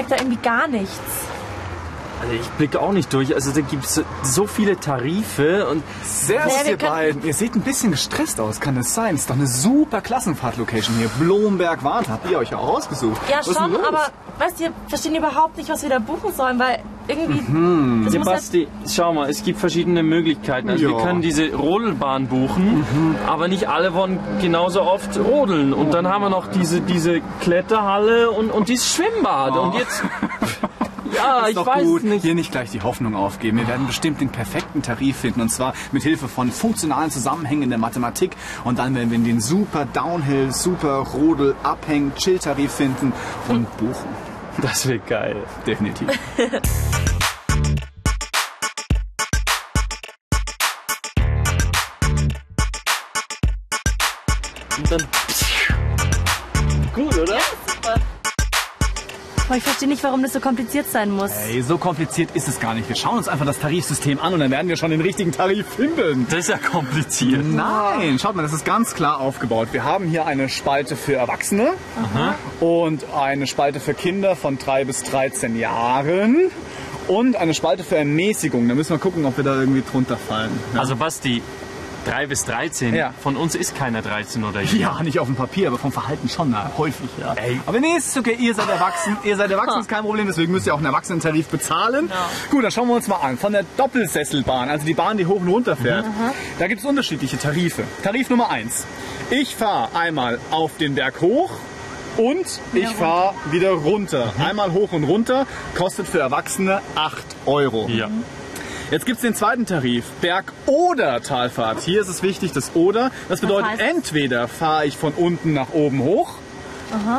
check da irgendwie gar nichts. Also ich blicke auch nicht durch. Also da gibt es so viele Tarife und Servus, Naja, ihr beiden. Ihr seht ein bisschen gestresst aus, kann es sein? Ist doch eine super Klassenfahrt-Location hier. Blomberg Wart, habt ihr euch ja auch ausgesucht. Ja, Was schon, aber weißt du, wir verstehen überhaupt nicht, was wir da buchen sollen, weil irgendwie. Mhm. Muss halt, Basti, schau mal, es gibt verschiedene Möglichkeiten. Also wir Ja. können diese Rodelbahn buchen, aber nicht alle wollen genauso oft rodeln. Und dann haben wir noch diese, diese Kletterhalle und, und dieses Schwimmbad. Und jetzt, ja, ist ich doch weiß gut, nicht. hier nicht gleich die Hoffnung aufgeben. Wir werden bestimmt den perfekten Tarif finden und zwar mit Hilfe von funktionalen Zusammenhängen in der Mathematik und dann werden wir den super Downhill, super Rodel, Abhäng, Chill-Tarif finden und buchen. Das wird geil. Definitiv. Und dann, Aber ich verstehe nicht, warum das so kompliziert sein muss. Ey, so kompliziert ist es gar nicht. Wir schauen uns einfach das Tarifsystem an und dann werden wir schon den richtigen Tarif finden. Das ist ja kompliziert. Nein, schaut mal, das ist ganz klar aufgebaut. Wir haben hier eine Spalte für Erwachsene und eine Spalte für Kinder von 3 bis 13 Jahren und eine Spalte für Ermäßigung. Da müssen wir gucken, ob wir da irgendwie drunter fallen. Ja. Also Basti, 3 bis 13, Ja. von uns ist keiner 13 oder jünger. ja, nicht auf dem Papier, aber vom Verhalten schon na, häufig. Ja. Ey. Aber nee, es ist okay, ihr seid erwachsen. Ihr seid erwachsen, ist kein Problem, deswegen müsst ihr auch einen Erwachsenentarif bezahlen. Gut, dann schauen wir uns mal an. Von der Doppelsesselbahn, also die Bahn, die hoch und runter fährt, da gibt es unterschiedliche Tarife. Tarif Nummer 1. Ich fahre einmal auf den Berg hoch und ich fahre wieder runter. Einmal hoch und runter, kostet für Erwachsene 8 Euro. Ja. Jetzt gibt es den zweiten Tarif, Berg- oder Talfahrt. Hier ist es wichtig, das oder. Das bedeutet, heißt- entweder fahre ich von unten nach oben hoch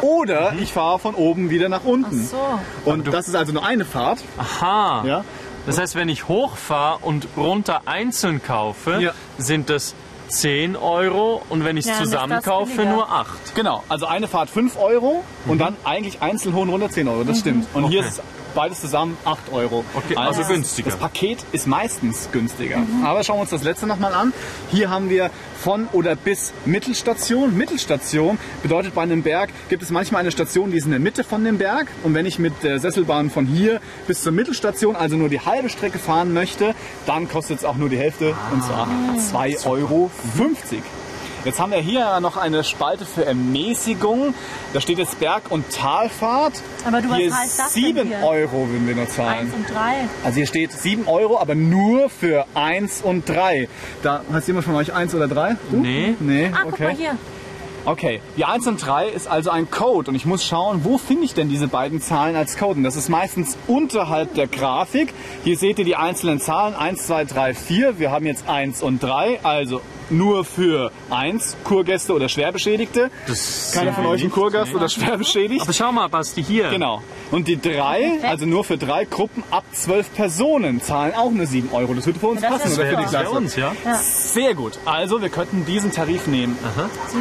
oder ich fahre von oben wieder nach unten. Ach so. Und das ist also nur eine Fahrt. Aha. Ja? Das heißt, wenn ich hochfahre und runter einzeln kaufe, Ja. sind das 10 Euro und wenn ich es Ja, zusammen das kaufe, nur 8. Genau, also eine Fahrt 5 Euro und dann eigentlich einzeln hoch und runter 10 Euro. Das stimmt. Und hier Okay. ist es beides zusammen 8 Euro. Okay, also das- günstiger. Das Paket ist meistens günstiger. Aber schauen wir uns das letzte nochmal an. Hier haben wir von oder bis Mittelstation. Mittelstation bedeutet bei einem Berg gibt es manchmal eine Station, die ist in der Mitte von dem Berg. Und wenn ich mit der Sesselbahn von hier bis zur Mittelstation, also nur die halbe Strecke fahren möchte, dann kostet es auch nur die Hälfte und zwar 2,50 Euro. Jetzt haben wir hier noch eine Spalte für Ermäßigung. Da steht jetzt Berg- und Talfahrt. Aber du, was hier heißt das denn 7 hier? Euro würden wir nur zahlen. Eins und drei. Also hier steht 7 Euro, aber nur für 1 und 3. Da heißt jemand von euch 1 oder 3? Du? Nee. Nee, Ah, guck mal okay. hier. Okay, die 1 und 3 ist also ein Code und ich muss schauen, wo finde ich denn diese beiden Zahlen als Code? Und das ist meistens unterhalb der Grafik. Hier seht ihr die einzelnen Zahlen, 1, 2, 3, 4. Wir haben jetzt 1 und 3, also nur für 1, Kurgäste oder Schwerbeschädigte. Das Keiner von euch ein Kurgast Nee. oder schwerbeschädigt? Aber schau mal, Basti, hier. Genau. Und die drei, also nur für drei Gruppen ab zwölf Personen, zahlen auch nur 7 Euro. Das würde für uns Ja, das passen, ist oder für die Klasse? uns, ja? Sehr gut. Also, wir könnten diesen Tarif nehmen.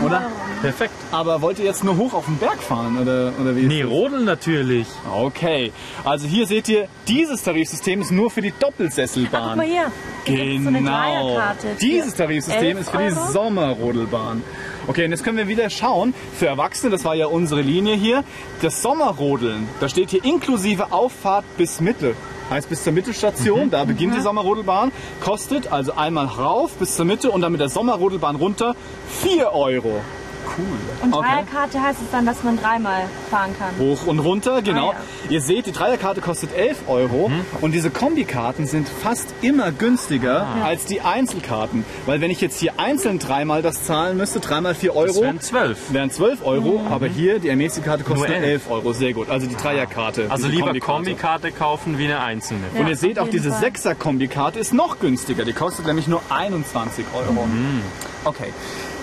Oder? Perfekt. Aber wollt ihr jetzt nur hoch auf den Berg fahren? Oder, oder wie? Nee, rodeln natürlich. Okay. Also hier seht ihr, dieses Tarifsystem ist nur für die Ah, guck Doppelsesselbahn. mal hier. So Genau. Dreierkarte. Dieses. Tarifsystem 11 ist für die. Sommerrodelbahn. Okay, und jetzt können wir wieder schauen. Für Erwachsene, das war ja unsere Linie hier, das Sommerrodeln, da steht hier inklusive Auffahrt bis Mitte. Heißt bis zur Mittelstation, da beginnt die Sommerrodelbahn, kostet also einmal rauf bis zur Mitte und dann mit der Sommerrodelbahn runter 4 Euro. Und Okay. Dreierkarte heißt es dann, dass man dreimal fahren kann. Hoch und runter, genau. Ah, Ihr seht, die Dreierkarte kostet 11 Euro und diese Kombikarten sind fast immer günstiger als die Einzelkarten. Weil wenn ich jetzt hier einzeln dreimal das zahlen müsste, dreimal 4 Euro, Das wären 12. wären 12 Euro, aber hier die Ermäßigkarte kostet Nur nur 11. 11 Euro. Sehr gut. Also die Dreierkarte. Also lieber Kombikarte. Kombikarte kaufen wie eine einzelne. Und Ja, ihr seht auch, diese Fall. 6er-Kombikarte ist noch günstiger. Die kostet nämlich nur 21 Euro. Okay.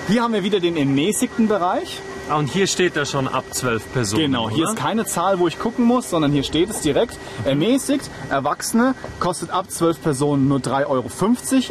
Hier haben wir wieder den ermäßigten Bereich. Ah, Und hier steht da schon ab 12 Personen. Genau, hier oder? ist keine Zahl, wo ich gucken muss, sondern hier steht es direkt. Ermäßigt, Erwachsene kostet ab 12 Personen nur 3,50 Euro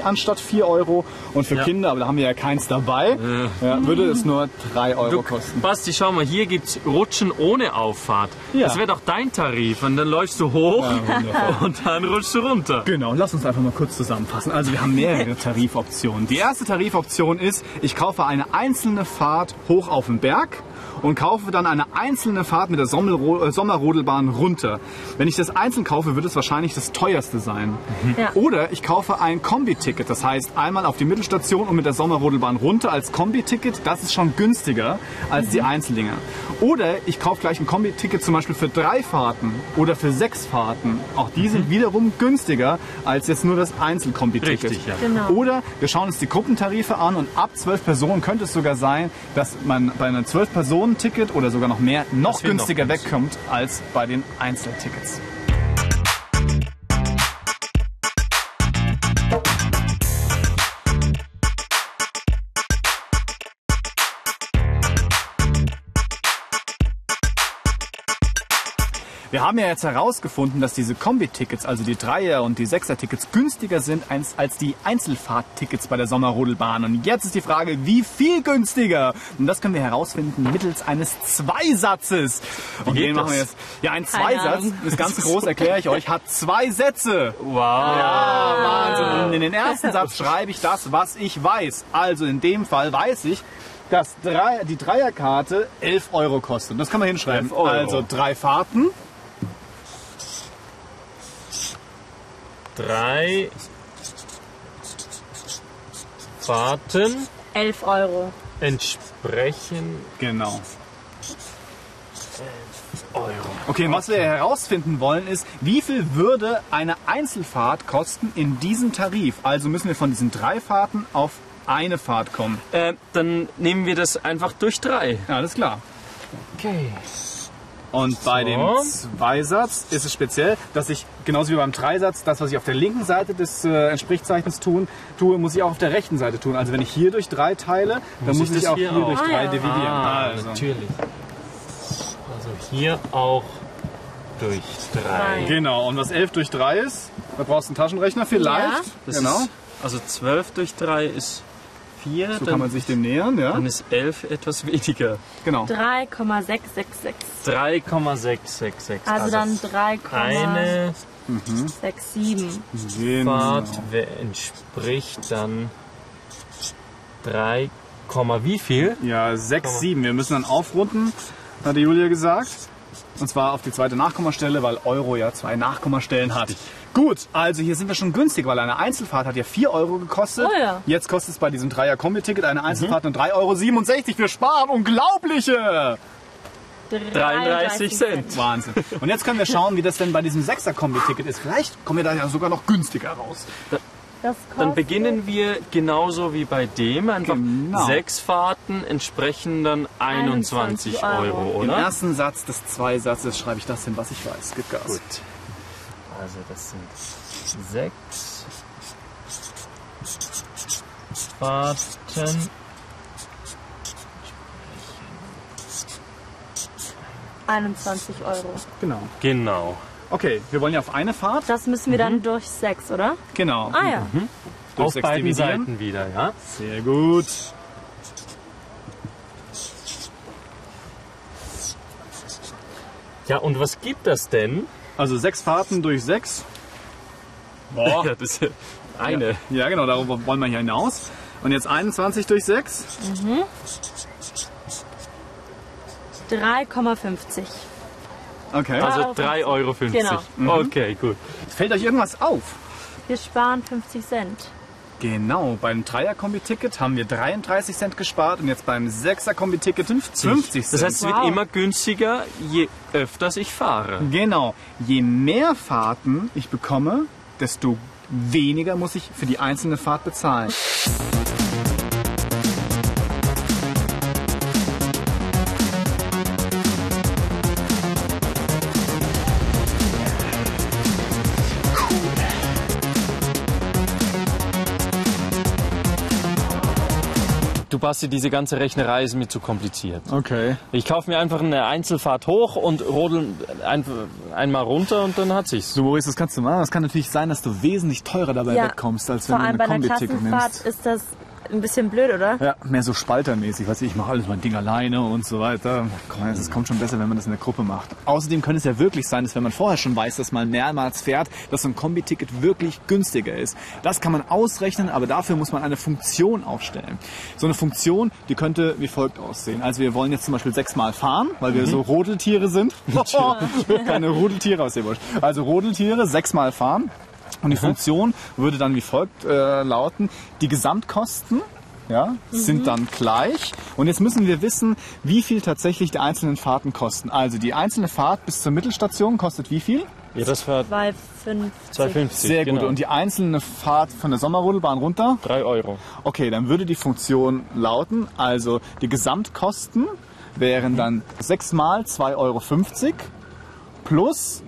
anstatt 4 Euro. Und für Ja. Kinder, aber da haben wir ja keins dabei, ja, würde es nur 3 Euro Du, kosten. Basti, schau mal, hier gibt's Rutschen ohne Auffahrt. Ja. Das wäre doch dein Tarif. Und dann läufst du hoch Ja, und dann rutschst du runter. Genau, lass uns einfach mal kurz zusammenfassen. Also wir haben mehrere Tarifoptionen. Die erste Tarifoption ist, ich kaufe eine einzelne Fahrt hoch auf den Berg Tag und kaufe dann eine einzelne Fahrt mit der äh, Sommerrodelbahn runter. Wenn ich das einzeln kaufe, wird es wahrscheinlich das teuerste sein. Mhm. Ja. Oder ich kaufe ein Kombi-Ticket, das heißt einmal auf die Mittelstation und mit der Sommerrodelbahn runter als Kombi-Ticket. Das ist schon günstiger als mhm. die Einzeldinger. Oder ich kaufe gleich ein Kombi-Ticket zum Beispiel für drei Fahrten oder für sechs Fahrten. Auch die mhm. sind wiederum günstiger als jetzt nur das Einzelkombi-Ticket. Richtig, ja. genau. Oder wir schauen uns die Gruppentarife an und ab zwölf Personen könnte es sogar sein, dass man bei einer 12 Zwölf-Personen-Ticket oder sogar noch mehr noch günstiger wegkommt als bei den Einzeltickets. Wir haben ja jetzt herausgefunden, dass diese Kombi-Tickets, also die Dreier- und die Sechser-Tickets, günstiger sind als, die Einzelfahrttickets bei der Sommerrodelbahn. Und jetzt ist die Frage, wie viel günstiger? Und das können wir herausfinden mittels eines Zweisatzes. Und geht den machen wir jetzt. Ja, ein Keine Zweisatz, Ahnung. ist ganz groß, erkläre ich euch, hat zwei Sätze. Wow. Ja, Wahnsinn. Und in den ersten Satz schreibe ich das, was ich weiß. Also in dem Fall weiß ich, dass drei, die Dreierkarte 11 Euro kostet. Und das kann man hinschreiben. 11 Euro. Also drei Fahrten. Drei Fahrten 11 Euro. entsprechen Genau. Euro. Okay, was wir herausfinden wollen ist, wie viel würde eine Einzelfahrt kosten in diesem Tarif? Also müssen wir von diesen drei Fahrten auf eine Fahrt kommen. Äh, dann nehmen wir das einfach durch drei. Ja, alles klar. Okay. Und bei So. dem Zweisatz ist es speziell, dass ich genauso wie beim Dreisatz, das, was ich auf der linken Seite des äh, Entsprichzeichens tun, tue, muss ich auch auf der rechten Seite tun. Also wenn ich hier durch drei teile, dann Muss muss ich ich, auch hier hier auch? durch Ah, drei ja. dividieren. Ah, also. natürlich. Also hier auch durch drei. Genau, und was 11 durch 3 ist, da brauchst du einen Taschenrechner vielleicht. Das genau. ist, also 12 durch 3 ist 4, so dann, kann man sich dem nähern, ja. dann ist 11 etwas weniger. Genau. 3,666. 3,666. Also, dann 3,67. eine Genau. Fahrt entspricht dann 3, Komma wie viel? Ja, 6, 7. Wir müssen dann aufrunden, hat die Julia gesagt. Und zwar auf die zweite Nachkommastelle, weil Euro ja zwei Nachkommastellen hat. Gut, also hier sind wir schon günstig, weil eine Einzelfahrt hat ja 4 Euro gekostet. Oh ja. Jetzt kostet es bei diesem Dreier-Kombi-Ticket eine Einzelfahrt nur 3,67 Euro. Wir sparen unglaubliche! 33 Cent. Wahnsinn. Und jetzt können wir schauen, wie das denn bei diesem Sechser-Kombi-Ticket ist. Vielleicht kommen wir da ja sogar noch günstiger raus. Das Dann beginnen wir genauso wie bei dem. Einfach Genau. sechs Fahrten entsprechen dann 21 21 Euro. Euro, Im oder? ersten Satz des Zweisatzes schreibe ich das hin, was ich weiß. Gib Gas. Gut. Also das sind sechs Fahrten. 21 Euro. Genau. Genau. Okay, wir wollen ja auf eine Fahrt. Das müssen wir dann durch 6, oder? Genau. Ah ja. Durch Auf sechs beiden dividieren. Seiten wieder, ja? Sehr gut. Ja, und was gibt das denn? Also sechs Fahrten durch sechs. Ja, das ist eine. Ja, genau, darauf wollen wir hier hinaus. Und jetzt 21 durch 6. 3,50. Okay. Also 3,50 3,50 Euro. Genau. Okay, gut. Fällt euch irgendwas auf? Wir sparen 50 Cent. Genau, beim Dreier-Kombi-Ticket haben wir 33 Cent gespart und jetzt beim Sechser-Kombi-Ticket 50 Cent. Das heißt, es wird Wow. immer günstiger, je öfters ich fahre. genau, je mehr Fahrten ich bekomme, desto weniger muss ich für die einzelne Fahrt bezahlen. Basti, diese ganze Rechnerei ist mir zu kompliziert. Okay. Ich kaufe mir einfach eine Einzelfahrt hoch und rodel ein, einmal runter und dann hat sich's. Du Maurice, das kannst du machen. Das kann natürlich sein, dass du wesentlich teurer dabei Ja, wegkommst, als Vor wenn du allem eine bei einer Kombi-Ticket Klassenfahrt nimmst. ist das ein bisschen blöd, oder? Ja, mehr so spaltermäßig. Weißt du, ich mache alles mein Ding alleine und so weiter. Komm, Es kommt schon besser, wenn man das in der Gruppe macht. Außerdem könnte es ja wirklich sein, dass wenn man vorher schon weiß, dass man mehrmals fährt, dass so ein Kombi-Ticket wirklich günstiger ist. Das kann man ausrechnen, aber dafür muss man eine Funktion aufstellen. So eine Funktion, die könnte wie folgt aussehen. Also wir wollen jetzt zum Beispiel sechsmal fahren, weil wir so Rodeltiere sind. Keine Rudeltiere aus dem Busch. Also Rodeltiere, sechsmal fahren. Und die Funktion würde dann wie folgt äh, lauten, die Gesamtkosten ja, sind dann gleich. Und jetzt müssen wir wissen, wie viel tatsächlich die einzelnen Fahrten kosten. Also die einzelne Fahrt bis zur Mittelstation kostet wie viel? Ja, das war 2,50. 2,50. Sehr gut. Genau. Und die einzelne Fahrt von der Sommerrodelbahn runter? 3 Euro. Okay, dann würde die Funktion lauten, also die Gesamtkosten wären dann 6 mal 2,50 Euro plus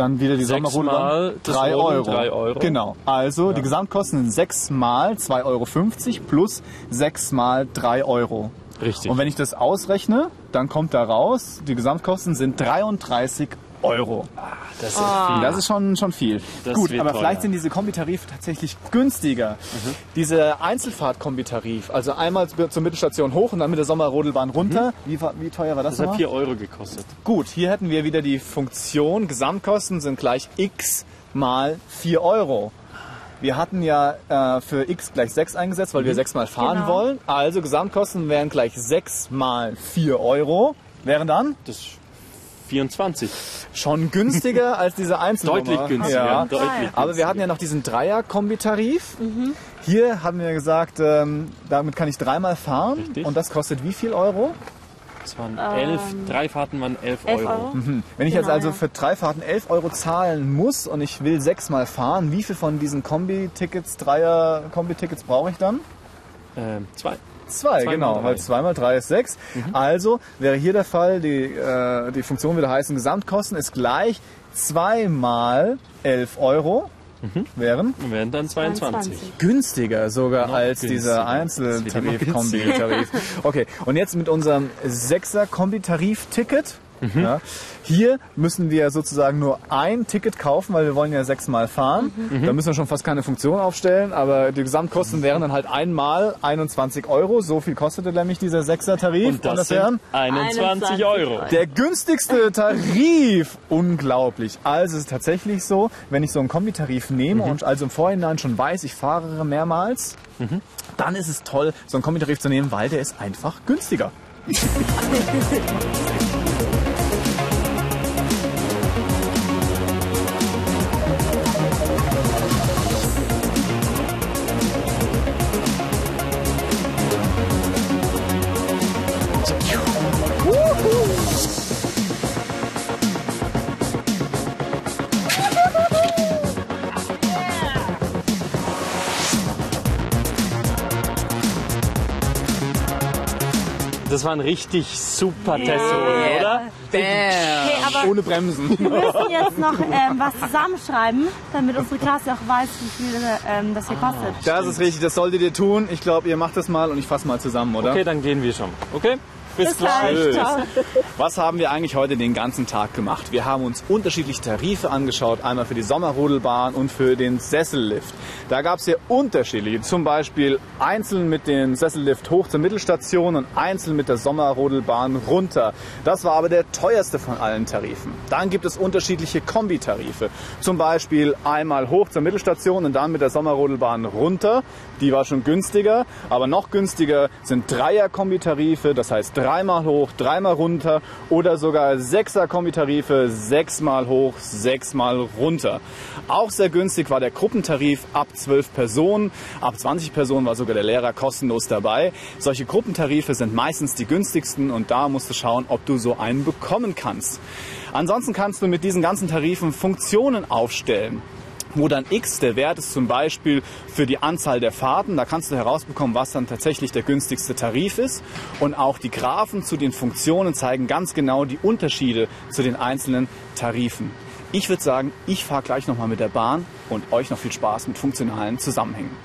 dann wieder die Sommerrodelbahn mal das 3 Rodeln, Euro. drei Euro. Genau, also die Gesamtkosten sind 6 mal 2,50 Euro plus 6 mal 3 Euro. Richtig. Und wenn ich das ausrechne, dann kommt da raus, die Gesamtkosten sind 33 Euro. das ist viel. Das ist schon, schon viel. Das Gut, aber teuer. vielleicht sind diese Kombitarife tatsächlich günstiger. Diese Einzelfahrt-Kombitarif, also einmal zur Mittelstation hoch und dann mit der Sommerrodelbahn runter. Wie, war- wie teuer war das, Das hat nochmal? 4 Euro gekostet. Gut, hier hätten wir wieder die Funktion, Gesamtkosten sind gleich x mal 4 Euro. Wir hatten ja äh, für x gleich 6 eingesetzt, weil wir 6 mal fahren Genau. wollen. Also Gesamtkosten wären gleich 6 mal 4 Euro. Wären dann Das ist 24. schon günstiger als diese Einzelnummer. Deutlich günstiger. Ja. Deutlich günstiger. Aber wir hatten ja noch diesen Dreier-Kombitarif. Hier haben wir gesagt, ähm, damit kann ich dreimal fahren. Richtig. Und das kostet wie viel Euro? Das waren 11, drei Fahrten waren 11 11 Euro. Euro. Wenn ich jetzt Genau, also ja. für drei Fahrten 11 Euro zahlen muss und ich will sechsmal fahren, wie viel von diesen Kombi-Tickets, Dreier-Kombi-Tickets brauche ich dann? Ähm, zwei. Zwei, Zwei genau, mal drei. weil zwei mal drei ist sechs. Also wäre hier der Fall, die, äh, die Funktion würde heißen, Gesamtkosten ist gleich zwei mal 11 Euro. Wären Und werden dann 22. günstiger sogar Noch als günstiger. dieser Einzeltarif. Kombitarif. Okay, und jetzt mit unserem Sechser Kombitarif-Ticket. Mhm. Ja, hier müssen wir sozusagen nur ein Ticket kaufen, weil wir wollen ja sechsmal fahren. Mhm. Da müssen wir schon fast keine Funktion aufstellen, aber die Gesamtkosten wären dann halt einmal 21 Euro. So viel kostete nämlich dieser Sechser-Tarif. Und das sind Herren. 21 21 Euro. Euro. Der günstigste Tarif. Unglaublich. Also es ist tatsächlich so, wenn ich so einen Kombitarif nehme Mhm. und also im Vorhinein schon weiß, ich fahre mehrmals, Mhm. dann ist es toll, so einen Kombitarif zu nehmen, weil der ist einfach günstiger. Das waren richtig super Tessonen, oder? Okay, aber Ohne Bremsen. wir müssen jetzt noch ähm, was zusammenschreiben, damit unsere Klasse auch weiß, wie viel ähm, das hier kostet. Das ist richtig, das solltet ihr tun. Ich glaube, ihr macht das mal und ich fasse mal zusammen, oder? Okay, dann gehen wir schon. Okay? Bis, gleich. Was haben wir eigentlich heute den ganzen Tag gemacht? Wir haben uns unterschiedliche Tarife angeschaut, einmal für die Sommerrodelbahn und für den Sessellift. Da gab es hier unterschiedliche, zum Beispiel einzeln mit dem Sessellift hoch zur Mittelstation und einzeln mit der Sommerrodelbahn runter. Das war aber der teuerste von allen Tarifen. Dann gibt es unterschiedliche Kombitarife, zum Beispiel einmal hoch zur Mittelstation und dann mit der Sommerrodelbahn runter. Die war schon günstiger, aber noch günstiger sind Dreier-Kombitarife, das heißt dreimal hoch, dreimal runter oder sogar Sechser-Kombitarife, sechsmal hoch, sechsmal runter. Auch sehr günstig war der Gruppentarif ab 12 Personen, ab 20 Personen war sogar der Lehrer kostenlos dabei. Solche Gruppentarife sind meistens die günstigsten und da musst du schauen, ob du so einen bekommen kannst. Ansonsten kannst du mit diesen ganzen Tarifen Funktionen aufstellen wo dann x der Wert ist zum Beispiel für die Anzahl der Fahrten. Da kannst du herausbekommen, was dann tatsächlich der günstigste Tarif ist. Und auch die Graphen zu den Funktionen zeigen ganz genau die Unterschiede zu den einzelnen Tarifen. Ich würde sagen, ich fahre gleich nochmal mit der Bahn und euch noch viel Spaß mit funktionalen Zusammenhängen.